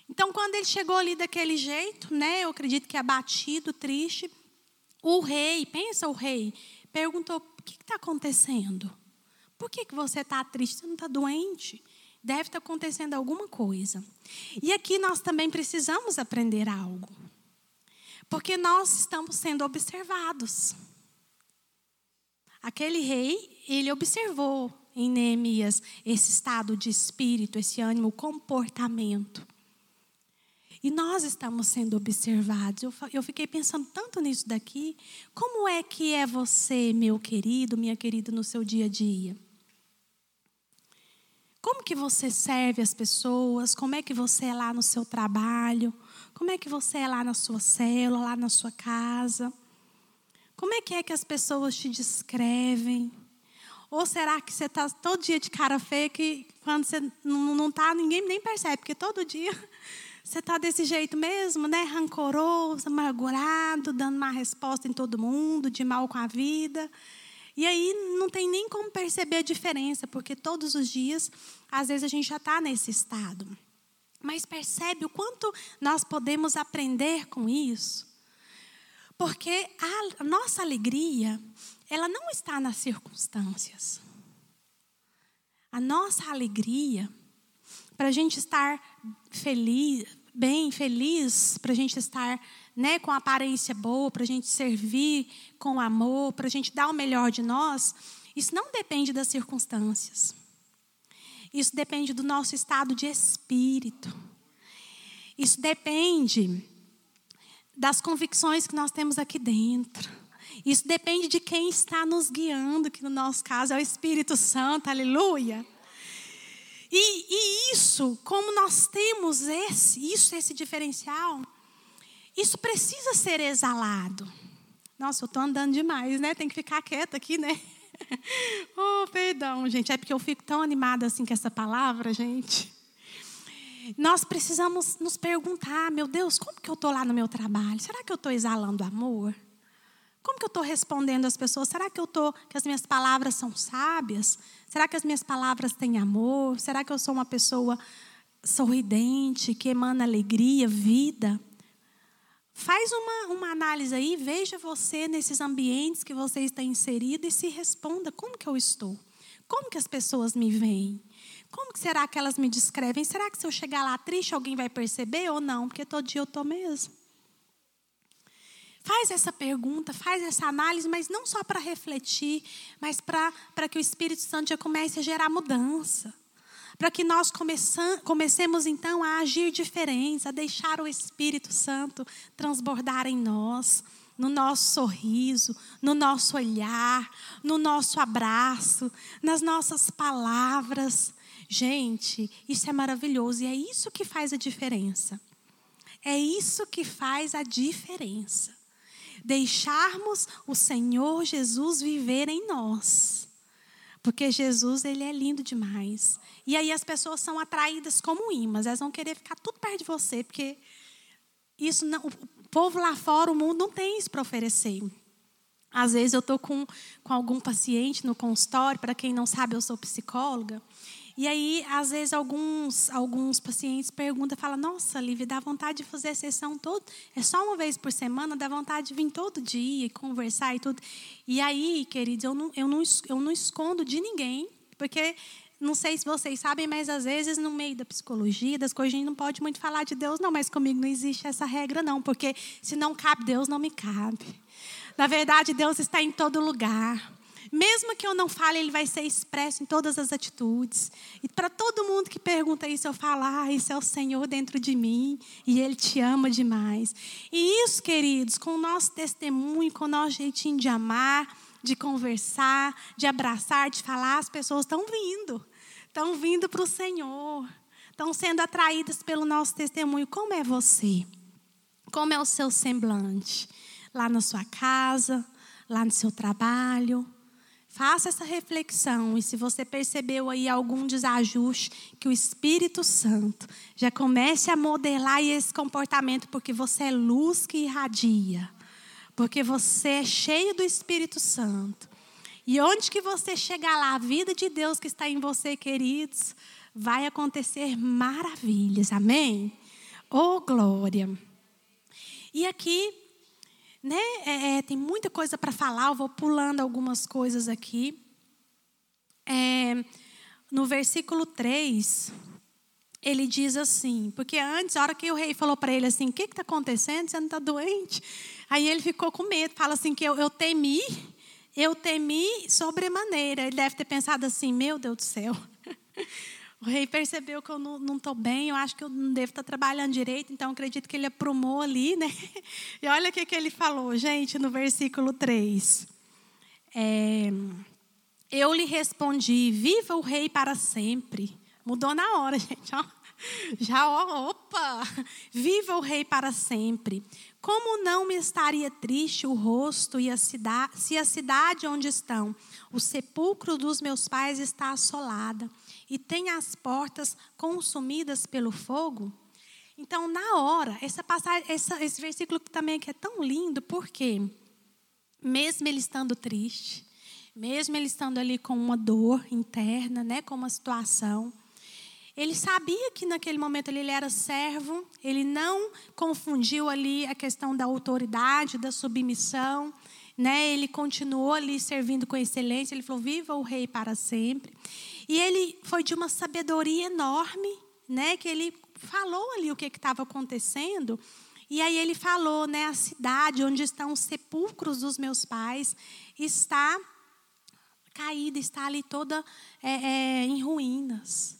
[SPEAKER 2] Então, quando ele chegou ali daquele jeito, né, eu acredito que abatido, triste, o rei, pensa o rei, perguntou: o que está acontecendo? Por que, que você está triste? Você não está doente? Deve estar tá acontecendo alguma coisa. E aqui nós também precisamos aprender algo. Porque nós estamos sendo observados. Aquele rei, ele observou em Neemias esse estado de espírito, esse ânimo, comportamento. E nós estamos sendo observados. Eu, eu fiquei pensando tanto nisso daqui. Como é que é você, meu querido, minha querida, no seu dia a dia? Como que você serve as pessoas? Como é que você é lá no seu trabalho? Como é que você é lá na sua célula, lá na sua casa? Como é que é que as pessoas te descrevem? Ou será que você está todo dia de cara feia que quando você não está, ninguém nem percebe, porque todo dia você está desse jeito mesmo, né? Rancoroso, amargurado, dando má resposta em todo mundo, de mal com a vida. E aí não tem nem como perceber a diferença, porque todos os dias, às vezes, a gente já está nesse estado. Mas percebe o quanto nós podemos aprender com isso? Porque a nossa alegria, ela não está nas circunstâncias. A nossa alegria, para a gente estar feliz, bem feliz, para a gente estar né, com aparência boa, para a gente servir com amor, para a gente dar o melhor de nós, isso não depende das circunstâncias. Isso depende do nosso estado de espírito. Isso depende das convicções que nós temos aqui dentro. Isso depende de quem está nos guiando, que no nosso caso é o Espírito Santo, aleluia. E, e isso, como nós temos esse, isso, esse diferencial, isso precisa ser exalado. Nossa, eu estou andando demais, né? Tem que ficar quieta aqui, né? oh, perdão, gente. É porque eu fico tão animada assim com essa palavra, gente. Nós precisamos nos perguntar, meu Deus, como que eu estou lá no meu trabalho? Será que eu estou exalando amor? Como que eu estou respondendo às pessoas? Será que eu tô, que as minhas palavras são sábias? Será que as minhas palavras têm amor? Será que eu sou uma pessoa sorridente, que emana alegria, vida? Faz uma, uma análise aí, veja você nesses ambientes que você está inserido e se responda: como que eu estou? Como que as pessoas me veem? Como que será que elas me descrevem? Será que se eu chegar lá triste, alguém vai perceber ou não? Porque todo dia eu estou mesmo. Faz essa pergunta, faz essa análise, mas não só para refletir, mas para que o Espírito Santo já comece a gerar mudança. Para que nós comecemos então a agir diferentes, a deixar o Espírito Santo transbordar em nós, no nosso sorriso, no nosso olhar, no nosso abraço, nas nossas palavras. Gente, isso é maravilhoso e é isso que faz a diferença. É isso que faz a diferença. Deixarmos o Senhor Jesus viver em nós. Porque Jesus, ele é lindo demais. E aí as pessoas são atraídas como imãs, elas vão querer ficar tudo perto de você, porque isso não, o povo lá fora, o mundo não tem isso para oferecer. Às vezes eu estou com, com algum paciente no consultório, para quem não sabe, eu sou psicóloga, e aí, às vezes, alguns, alguns pacientes perguntam, falam, nossa, Lívia, dá vontade de fazer a sessão todo, é só uma vez por semana, dá vontade de vir todo dia e conversar e tudo. E aí, queridos, eu não, eu não, eu não escondo de ninguém, porque não sei se vocês sabem, mas às vezes no meio da psicologia, das coisas, a gente não pode muito falar de Deus, não, mas comigo não existe essa regra, não, porque se não cabe Deus, não me cabe. Na verdade, Deus está em todo lugar. Mesmo que eu não fale, ele vai ser expresso em todas as atitudes. E para todo mundo que pergunta isso, eu falo: ah, isso é o Senhor dentro de mim e Ele te ama demais. E isso, queridos, com o nosso testemunho, com o nosso jeitinho de amar, de conversar, de abraçar, de falar, as pessoas estão vindo. Estão vindo para o Senhor. Estão sendo atraídas pelo nosso testemunho. Como é você? Como é o seu semblante? Lá na sua casa, lá no seu trabalho Faça essa reflexão e se você percebeu aí algum desajuste, que o Espírito Santo já comece a modelar esse comportamento, porque você é luz que irradia, porque você é cheio do Espírito Santo. E onde que você chegar lá, a vida de Deus que está em você, queridos, vai acontecer maravilhas. Amém? Oh, glória. E aqui né? É, é, tem muita coisa para falar, eu vou pulando algumas coisas aqui. É, no versículo 3, ele diz assim, porque antes, a hora que o rei falou para ele assim, o que está acontecendo? Você não está doente? Aí ele ficou com medo, fala assim que eu, eu temi, eu temi sobremaneira. Ele deve ter pensado assim, meu Deus do céu. O rei percebeu que eu não estou bem, eu acho que eu não devo estar trabalhando direito, então acredito que ele aprumou ali, né? E olha o que, que ele falou, gente, no versículo 3. É, eu lhe respondi: Viva o rei para sempre. Mudou na hora, gente. Ó. Já, ó, opa! Viva o rei para sempre. Como não me estaria triste o rosto e a cidade, se a cidade onde estão o sepulcro dos meus pais está assolada e tem as portas consumidas pelo fogo? Então, na hora, essa passagem, essa, esse versículo também que é tão lindo, porque mesmo ele estando triste, mesmo ele estando ali com uma dor interna, né, com uma situação, ele sabia que naquele momento ele era servo, ele não confundiu ali a questão da autoridade, da submissão, né? Ele continuou ali servindo com excelência, ele falou: "Viva o rei para sempre". E ele foi de uma sabedoria enorme, né? Que ele falou ali o que estava acontecendo. E aí ele falou, né? A cidade onde estão os sepulcros dos meus pais está caída, está ali toda é, é, em ruínas.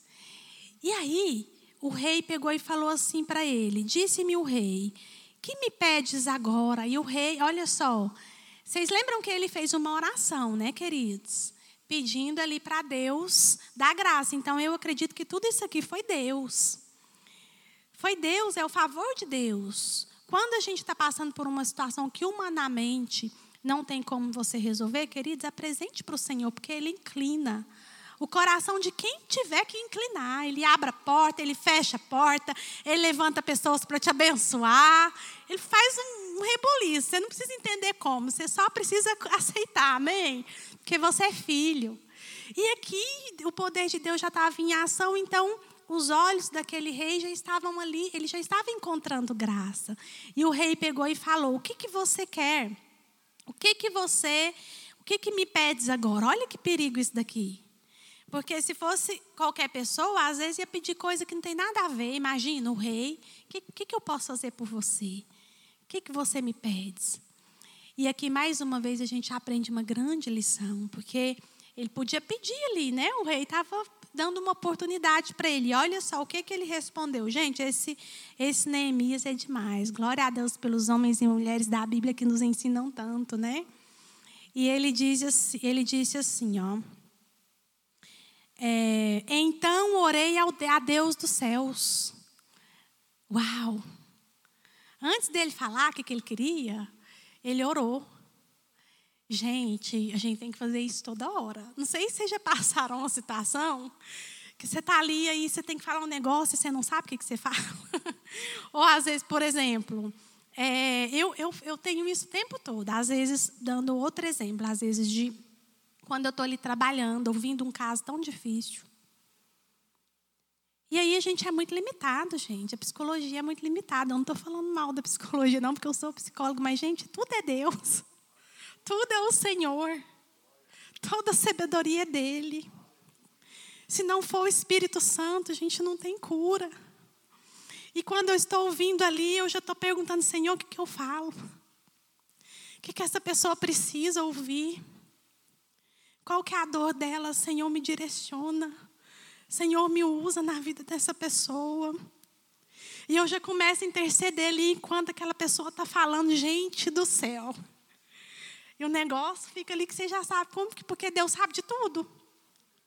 [SPEAKER 2] E aí o rei pegou e falou assim para ele: Disse-me o rei, que me pedes agora? E o rei, olha só, vocês lembram que ele fez uma oração, né, queridos? Pedindo ali para Deus dar graça. Então eu acredito que tudo isso aqui foi Deus. Foi Deus, é o favor de Deus. Quando a gente está passando por uma situação que humanamente não tem como você resolver, queridos, apresente para o Senhor, porque Ele inclina o coração de quem tiver que inclinar. Ele abre a porta, ele fecha a porta, ele levanta pessoas para te abençoar. Ele faz um, um rebuliço. Você não precisa entender como, você só precisa aceitar, amém? Porque você é filho. E aqui o poder de Deus já estava em ação, então os olhos daquele rei já estavam ali, ele já estava encontrando graça. E o rei pegou e falou: O que, que você quer? O que, que você, o que, que me pedes agora? Olha que perigo isso daqui. Porque se fosse qualquer pessoa, às vezes ia pedir coisa que não tem nada a ver. Imagina o rei. O que, que, que eu posso fazer por você? O que, que você me pede? E aqui, mais uma vez, a gente aprende uma grande lição. Porque ele podia pedir ali, né? O rei estava dando uma oportunidade para ele. Olha só o que, que ele respondeu. Gente, esse, esse Neemias é demais. Glória a Deus pelos homens e mulheres da Bíblia que nos ensinam tanto, né? E ele, diz ele disse assim, ó. É, então orei ao, a Deus dos céus. Uau! Antes dele falar o que, que ele queria, ele orou. Gente, a gente tem que fazer isso toda hora. Não sei se vocês já passaram uma situação que você está ali e você tem que falar um negócio e você não sabe o que, que você fala. Ou às vezes, por exemplo, é, eu, eu, eu tenho isso o tempo todo. Às vezes, dando outro exemplo, às vezes de quando eu estou ali trabalhando, ouvindo um caso tão difícil. E aí a gente é muito limitado, gente. A psicologia é muito limitada. Eu não estou falando mal da psicologia, não, porque eu sou psicólogo, mas, gente, tudo é Deus. Tudo é o Senhor. Toda a sabedoria é dele. Se não for o Espírito Santo, a gente não tem cura. E quando eu estou ouvindo ali, eu já estou perguntando, Senhor, o que, que eu falo? O que, que essa pessoa precisa ouvir? Qual que é a dor dela? Senhor, me direciona. Senhor, me usa na vida dessa pessoa. E eu já começo a interceder ali enquanto aquela pessoa está falando, gente do céu. E o negócio fica ali que você já sabe como que, porque Deus sabe de tudo.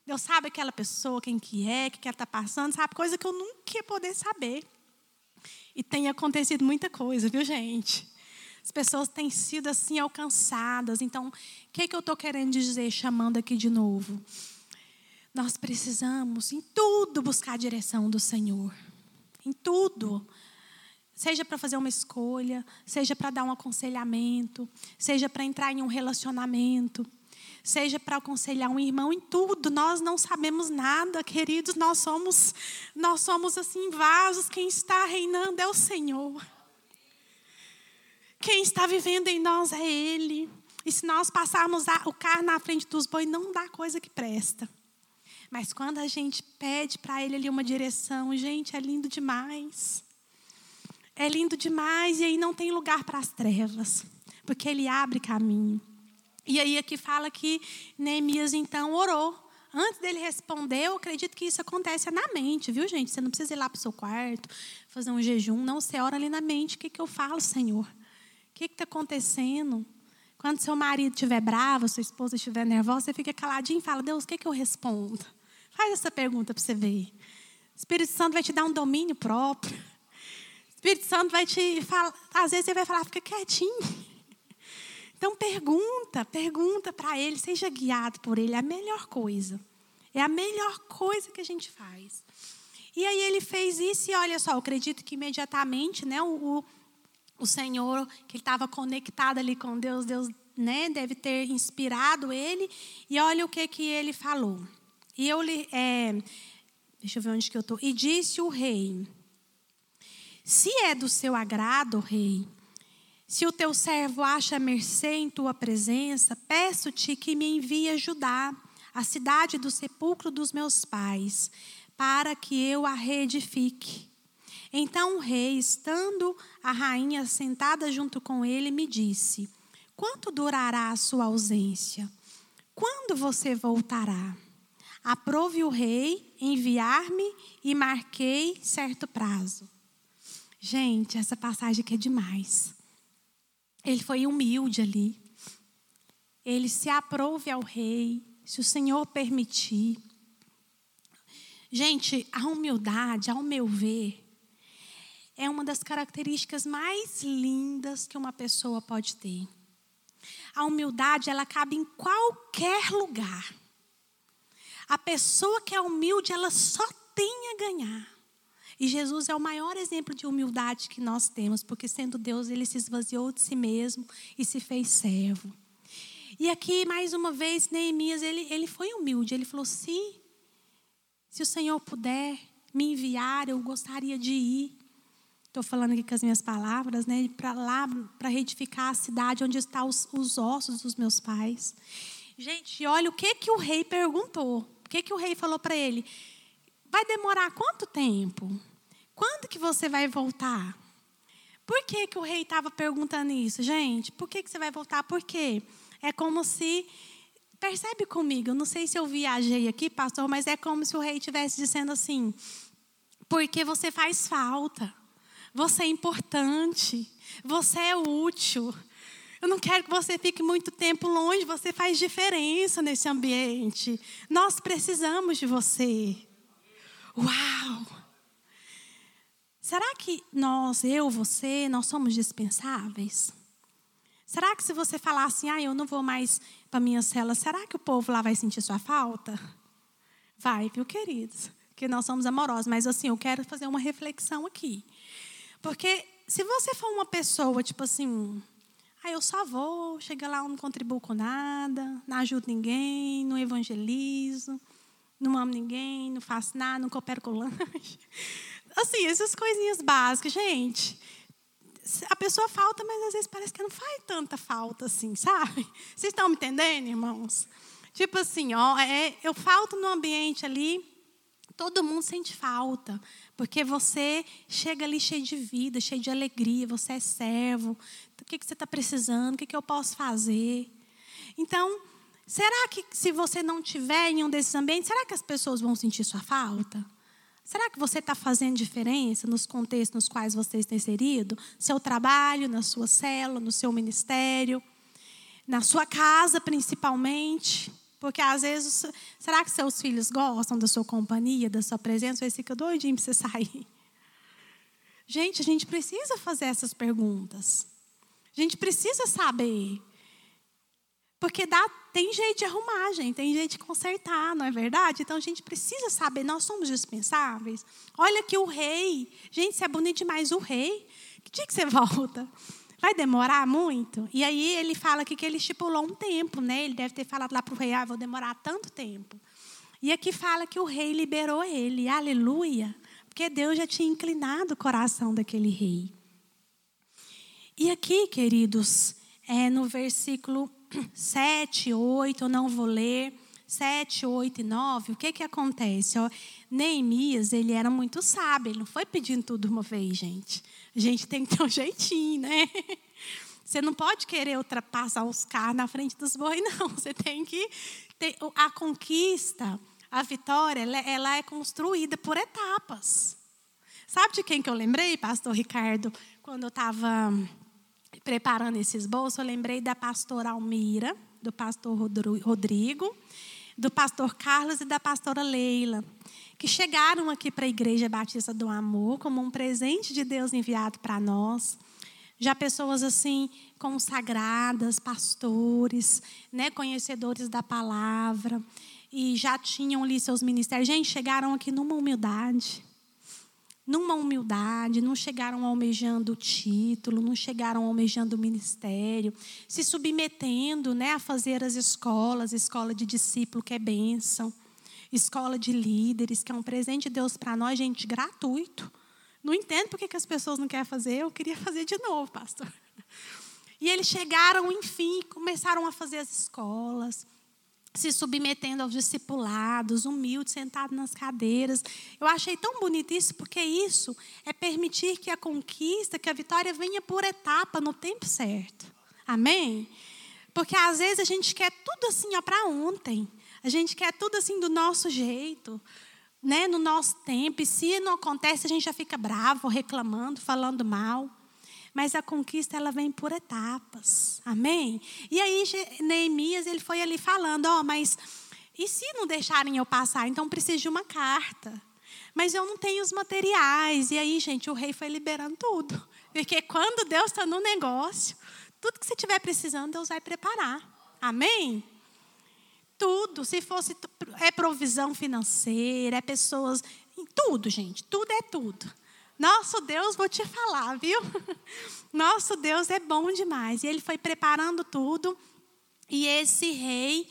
[SPEAKER 2] Deus sabe aquela pessoa, quem que é, o que ela está passando, sabe coisa que eu nunca ia poder saber. E tem acontecido muita coisa, viu, gente? As pessoas têm sido assim alcançadas. Então, o que, que eu estou querendo dizer, chamando aqui de novo? Nós precisamos, em tudo, buscar a direção do Senhor. Em tudo. Seja para fazer uma escolha, seja para dar um aconselhamento, seja para entrar em um relacionamento, seja para aconselhar um irmão em tudo. Nós não sabemos nada, queridos, nós somos nós somos assim vasos, quem está reinando é o Senhor. Quem está vivendo em nós é Ele. E se nós passarmos o carro na frente dos bois, não dá coisa que presta. Mas quando a gente pede para Ele ali uma direção, gente, é lindo demais. É lindo demais e aí não tem lugar para as trevas, porque Ele abre caminho. E aí aqui fala que Neemias então orou. Antes dele responder, eu acredito que isso acontece na mente, viu, gente? Você não precisa ir lá para o seu quarto, fazer um jejum, não. Você ora ali na mente. O que, que eu falo, Senhor? O que está acontecendo? Quando seu marido estiver bravo, sua esposa estiver nervosa, você fica caladinho e fala: Deus, o que, que eu respondo? Faz essa pergunta para você ver. O Espírito Santo vai te dar um domínio próprio. O Espírito Santo vai te falar. Às vezes você vai falar: fica quietinho. Então pergunta, pergunta para ele, seja guiado por ele. É a melhor coisa. É a melhor coisa que a gente faz. E aí ele fez isso e olha só, eu acredito que imediatamente, né, o, o Senhor, que ele estava conectado ali com Deus, Deus né, deve ter inspirado ele. E olha o que, que ele falou. E eu lhe. É, deixa eu ver onde que eu estou. E disse o rei: Se é do seu agrado, rei, se o teu servo acha mercê em tua presença, peço-te que me envie a Judá, a cidade do sepulcro dos meus pais, para que eu a reedifique então o rei, estando a rainha sentada junto com ele, me disse: Quanto durará a sua ausência? Quando você voltará? Aprove o rei enviar-me e marquei certo prazo. Gente, essa passagem aqui é demais. Ele foi humilde ali. Ele se aprove ao rei, se o Senhor permitir. Gente, a humildade, ao meu ver, é uma das características mais lindas que uma pessoa pode ter. A humildade, ela cabe em qualquer lugar. A pessoa que é humilde, ela só tem a ganhar. E Jesus é o maior exemplo de humildade que nós temos, porque sendo Deus, ele se esvaziou de si mesmo e se fez servo. E aqui, mais uma vez, Neemias, ele, ele foi humilde. Ele falou: se, se o Senhor puder me enviar, eu gostaria de ir. Estou falando aqui com as minhas palavras, né? Para lá, para reedificar a cidade onde estão os, os ossos dos meus pais. Gente, olha o que, que o rei perguntou. O que, que o rei falou para ele? Vai demorar quanto tempo? Quando que você vai voltar? Por que, que o rei estava perguntando isso, gente? Por que, que você vai voltar? Por quê? É como se. Percebe comigo, eu não sei se eu viajei aqui, pastor, mas é como se o rei estivesse dizendo assim: porque você faz falta. Você é importante. Você é útil. Eu não quero que você fique muito tempo longe. Você faz diferença nesse ambiente. Nós precisamos de você. Uau! Será que nós, eu, você, nós somos dispensáveis? Será que se você falar assim, ah, eu não vou mais para minha cela, será que o povo lá vai sentir sua falta? Vai, viu, queridos? Porque nós somos amorosos. Mas assim, eu quero fazer uma reflexão aqui. Porque se você for uma pessoa, tipo assim, ah, eu só vou, chega lá, eu não contribuo com nada, não ajudo ninguém, não evangelizo, não amo ninguém, não faço nada, não coopero com lanche. Assim, essas coisinhas básicas, gente. A pessoa falta, mas às vezes parece que não faz tanta falta assim, sabe? Vocês estão me entendendo, irmãos? Tipo assim, ó, é, eu falto no ambiente ali, todo mundo sente falta. Porque você chega ali cheio de vida, cheio de alegria, você é servo. O que, que você está precisando? O que, que eu posso fazer? Então, será que se você não tiver em um desses ambientes, será que as pessoas vão sentir sua falta? Será que você está fazendo diferença nos contextos nos quais você está inserido? Seu trabalho, na sua célula, no seu ministério, na sua casa principalmente? Porque às vezes, será que seus filhos gostam da sua companhia, da sua presença? Ou fica doidinho para você sair? Gente, a gente precisa fazer essas perguntas. A gente precisa saber. Porque dá, tem jeito de arrumar, gente, tem jeito de consertar, não é verdade? Então a gente precisa saber, nós somos dispensáveis. Olha que o rei, gente, isso é bonito demais, o rei. Que dia que você volta? Vai demorar muito? E aí ele fala aqui que ele estipulou um tempo, né? Ele deve ter falado lá para o rei, ah, vou demorar tanto tempo. E aqui fala que o rei liberou ele, aleluia, porque Deus já tinha inclinado o coração daquele rei. E aqui, queridos, é no versículo 7, 8, eu não vou ler, 7, 8 e 9, o que que acontece? Ó, Neemias, ele era muito sábio, ele não foi pedindo tudo uma vez, gente. A gente tem que ter um jeitinho, né? Você não pode querer ultrapassar os carros na frente dos bois, não. Você tem que ter a conquista, a vitória, ela, é construída por etapas. Sabe de quem que eu lembrei, pastor Ricardo, quando eu estava preparando esses bolsos, eu lembrei da pastora Almira, do pastor Rodrigo, do pastor Carlos e da pastora Leila que chegaram aqui para a Igreja Batista do Amor como um presente de Deus enviado para nós. Já pessoas assim consagradas, pastores, né, conhecedores da palavra e já tinham ali seus ministérios. Gente, chegaram aqui numa humildade. Numa humildade, não chegaram almejando o título, não chegaram almejando o ministério, se submetendo né, a fazer as escolas, escola de discípulo, que é bênção escola de líderes, que é um presente de Deus para nós, gente, gratuito. Não entendo por que as pessoas não querem fazer, eu queria fazer de novo, pastor. E eles chegaram, enfim, começaram a fazer as escolas, se submetendo aos discipulados, humildes, sentados nas cadeiras. Eu achei tão bonito isso, porque isso é permitir que a conquista, que a vitória venha por etapa, no tempo certo. Amém? Porque às vezes a gente quer tudo assim para ontem. A gente quer tudo assim do nosso jeito, né? no nosso tempo. E se não acontece, a gente já fica bravo, reclamando, falando mal. Mas a conquista ela vem por etapas. Amém? E aí Neemias ele foi ali falando, ó, oh, mas e se não deixarem eu passar? Então preciso de uma carta. Mas eu não tenho os materiais. E aí, gente, o rei foi liberando tudo. Porque quando Deus está no negócio, Tudo que você estiver precisando, Deus vai preparar. Amém? Tudo. Se fosse é provisão financeira, é pessoas. Tudo, gente. Tudo é tudo. Nosso Deus, vou te falar, viu? Nosso Deus é bom demais. E ele foi preparando tudo. E esse rei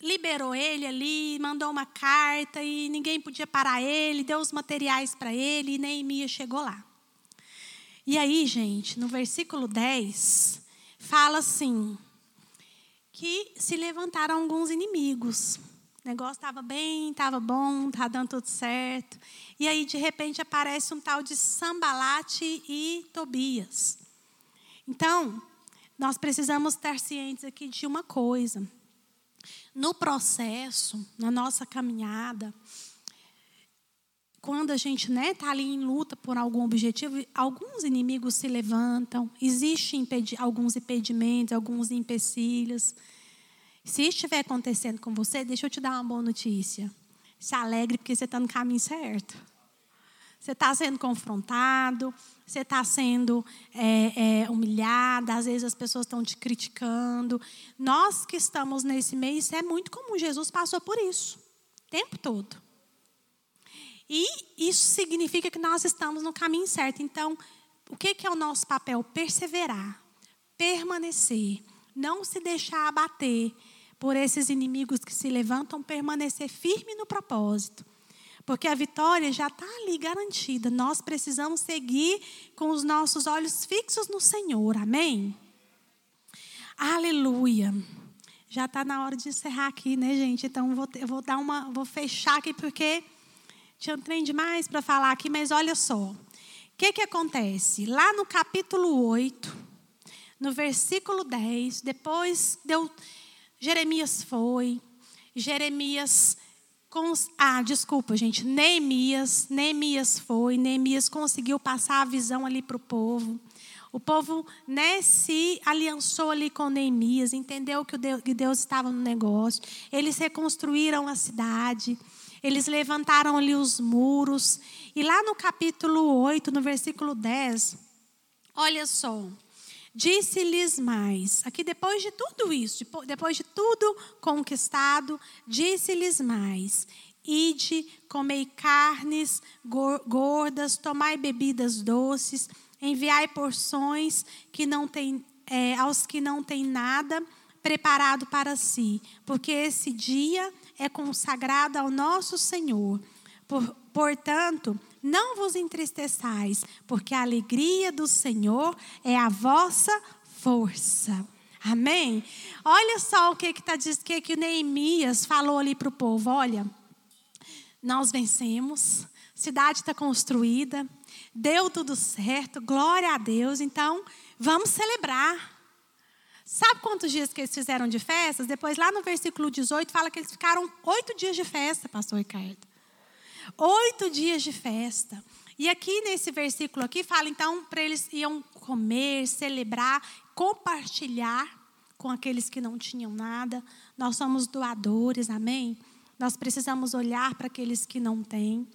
[SPEAKER 2] liberou ele ali, mandou uma carta e ninguém podia parar ele, deu os materiais para ele e Neemias chegou lá. E aí, gente, no versículo 10, fala assim: que se levantaram alguns inimigos. O negócio estava bem, estava bom, estava dando tudo certo. E aí, de repente, aparece um tal de Sambalate e Tobias. Então, nós precisamos estar cientes aqui de uma coisa. No processo, na nossa caminhada, quando a gente está né, tá ali em luta por algum objetivo, alguns inimigos se levantam, existem impedi alguns impedimentos, alguns empecilhos. Se estiver acontecendo com você, deixa eu te dar uma boa notícia. Se alegre porque você está no caminho certo. Você está sendo confrontado, você está sendo é, é, humilhado, às vezes as pessoas estão te criticando. Nós que estamos nesse meio, isso é muito comum. Jesus passou por isso o tempo todo. E isso significa que nós estamos no caminho certo. Então, o que é o nosso papel? Perseverar, permanecer, não se deixar abater por esses inimigos que se levantam, permanecer firme no propósito. Porque a vitória já está ali garantida. Nós precisamos seguir com os nossos olhos fixos no Senhor. Amém? Aleluia. Já está na hora de encerrar aqui, né, gente? Então vou, eu vou dar uma, vou fechar aqui porque tinha trem demais para falar aqui, mas olha só. O que, que acontece? Lá no capítulo 8, no versículo 10, depois deu. Jeremias foi, Jeremias. Cons, ah, desculpa, gente. Neemias, Neemias foi, Neemias conseguiu passar a visão ali para o povo. O povo né, se aliançou ali com Neemias, entendeu que Deus estava no negócio. Eles reconstruíram a cidade. Eles levantaram ali os muros. E lá no capítulo 8, no versículo 10, olha só. Disse-lhes mais, aqui depois de tudo isso, depois de tudo conquistado, disse-lhes mais: Ide, comei carnes gordas, tomai bebidas doces, enviai porções que não tem, é, aos que não têm nada preparado para si, porque esse dia é consagrada ao nosso Senhor. Por, portanto, não vos entristeçais, porque a alegria do Senhor é a vossa força. Amém? Olha só o que está dizendo, que, que Neemias falou ali para o povo: olha, nós vencemos, cidade está construída, deu tudo certo, glória a Deus, então vamos celebrar. Sabe quantos dias que eles fizeram de festas? Depois, lá no versículo 18, fala que eles ficaram oito dias de festa, pastor Ricardo. Oito dias de festa. E aqui nesse versículo aqui fala então para eles iam comer, celebrar, compartilhar com aqueles que não tinham nada. Nós somos doadores, amém? Nós precisamos olhar para aqueles que não têm.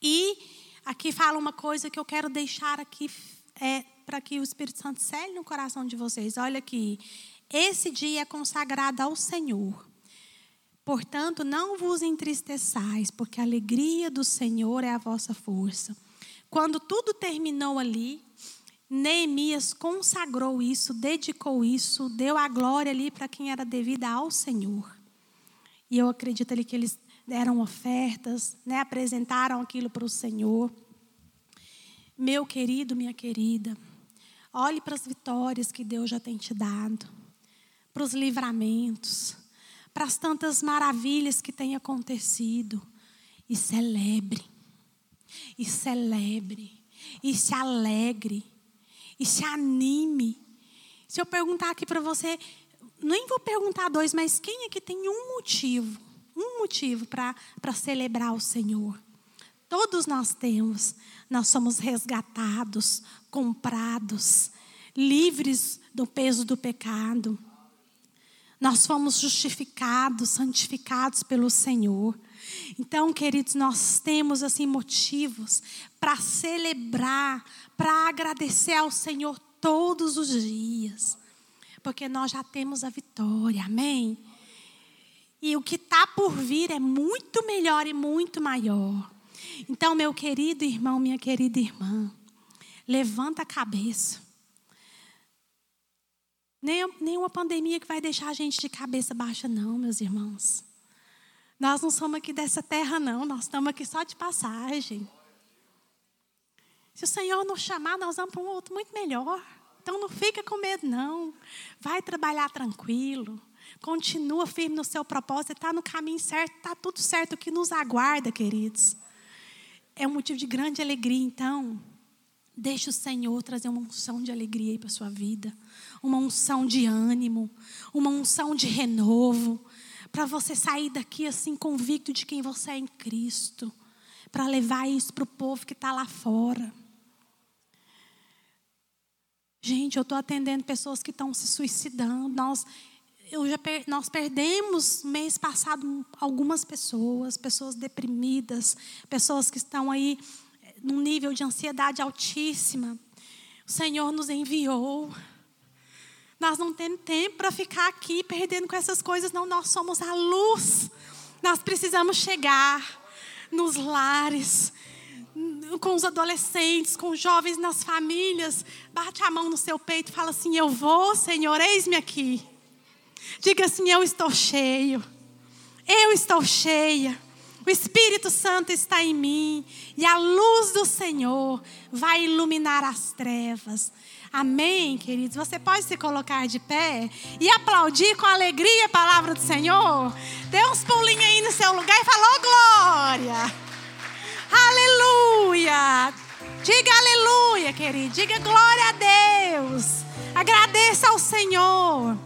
[SPEAKER 2] E aqui fala uma coisa que eu quero deixar aqui é, para que o Espírito Santo cele no coração de vocês. Olha aqui, esse dia é consagrado ao Senhor. Portanto, não vos entristeçais, porque a alegria do Senhor é a vossa força. Quando tudo terminou ali, Neemias consagrou isso, dedicou isso, deu a glória ali para quem era devida ao Senhor. E eu acredito ali que eles deram ofertas, né, apresentaram aquilo para o Senhor. Meu querido, minha querida, Olhe para as vitórias que Deus já tem te dado, para os livramentos, para as tantas maravilhas que têm acontecido. E celebre, e celebre, e se alegre, e se anime. Se eu perguntar aqui para você, nem vou perguntar dois, mas quem é que tem um motivo, um motivo para celebrar o Senhor? Todos nós temos. Nós somos resgatados, comprados, livres do peso do pecado. Nós fomos justificados, santificados pelo Senhor. Então, queridos, nós temos assim motivos para celebrar, para agradecer ao Senhor todos os dias, porque nós já temos a vitória, amém? E o que está por vir é muito melhor e muito maior. Então, meu querido irmão, minha querida irmã, levanta a cabeça. Nem, nenhuma pandemia que vai deixar a gente de cabeça baixa, não, meus irmãos. Nós não somos aqui dessa terra, não. Nós estamos aqui só de passagem. Se o Senhor nos chamar, nós vamos para um outro muito melhor. Então não fica com medo, não. Vai trabalhar tranquilo. Continua firme no seu propósito. Está no caminho certo. Está tudo certo o que nos aguarda, queridos. É um motivo de grande alegria, então. Deixe o Senhor trazer uma unção de alegria aí para a sua vida. Uma unção de ânimo. Uma unção de renovo. Para você sair daqui assim convicto de quem você é em Cristo. Para levar isso para o povo que está lá fora. Gente, eu estou atendendo pessoas que estão se suicidando. Nós, eu já, nós perdemos mês passado algumas pessoas, pessoas deprimidas, pessoas que estão aí eh, num nível de ansiedade altíssima. O Senhor nos enviou. Nós não temos tempo para ficar aqui perdendo com essas coisas, não. Nós somos a luz. Nós precisamos chegar nos lares, com os adolescentes, com os jovens nas famílias, bate a mão no seu peito e fala assim: Eu vou, Senhor, eis-me aqui. Diga assim: Eu estou cheio, eu estou cheia. O Espírito Santo está em mim e a luz do Senhor vai iluminar as trevas. Amém, queridos? Você pode se colocar de pé e aplaudir com alegria a palavra do Senhor? Dê uns pulinhos aí no seu lugar e falou glória. Aleluia! Diga aleluia, querido. Diga glória a Deus. Agradeça ao Senhor.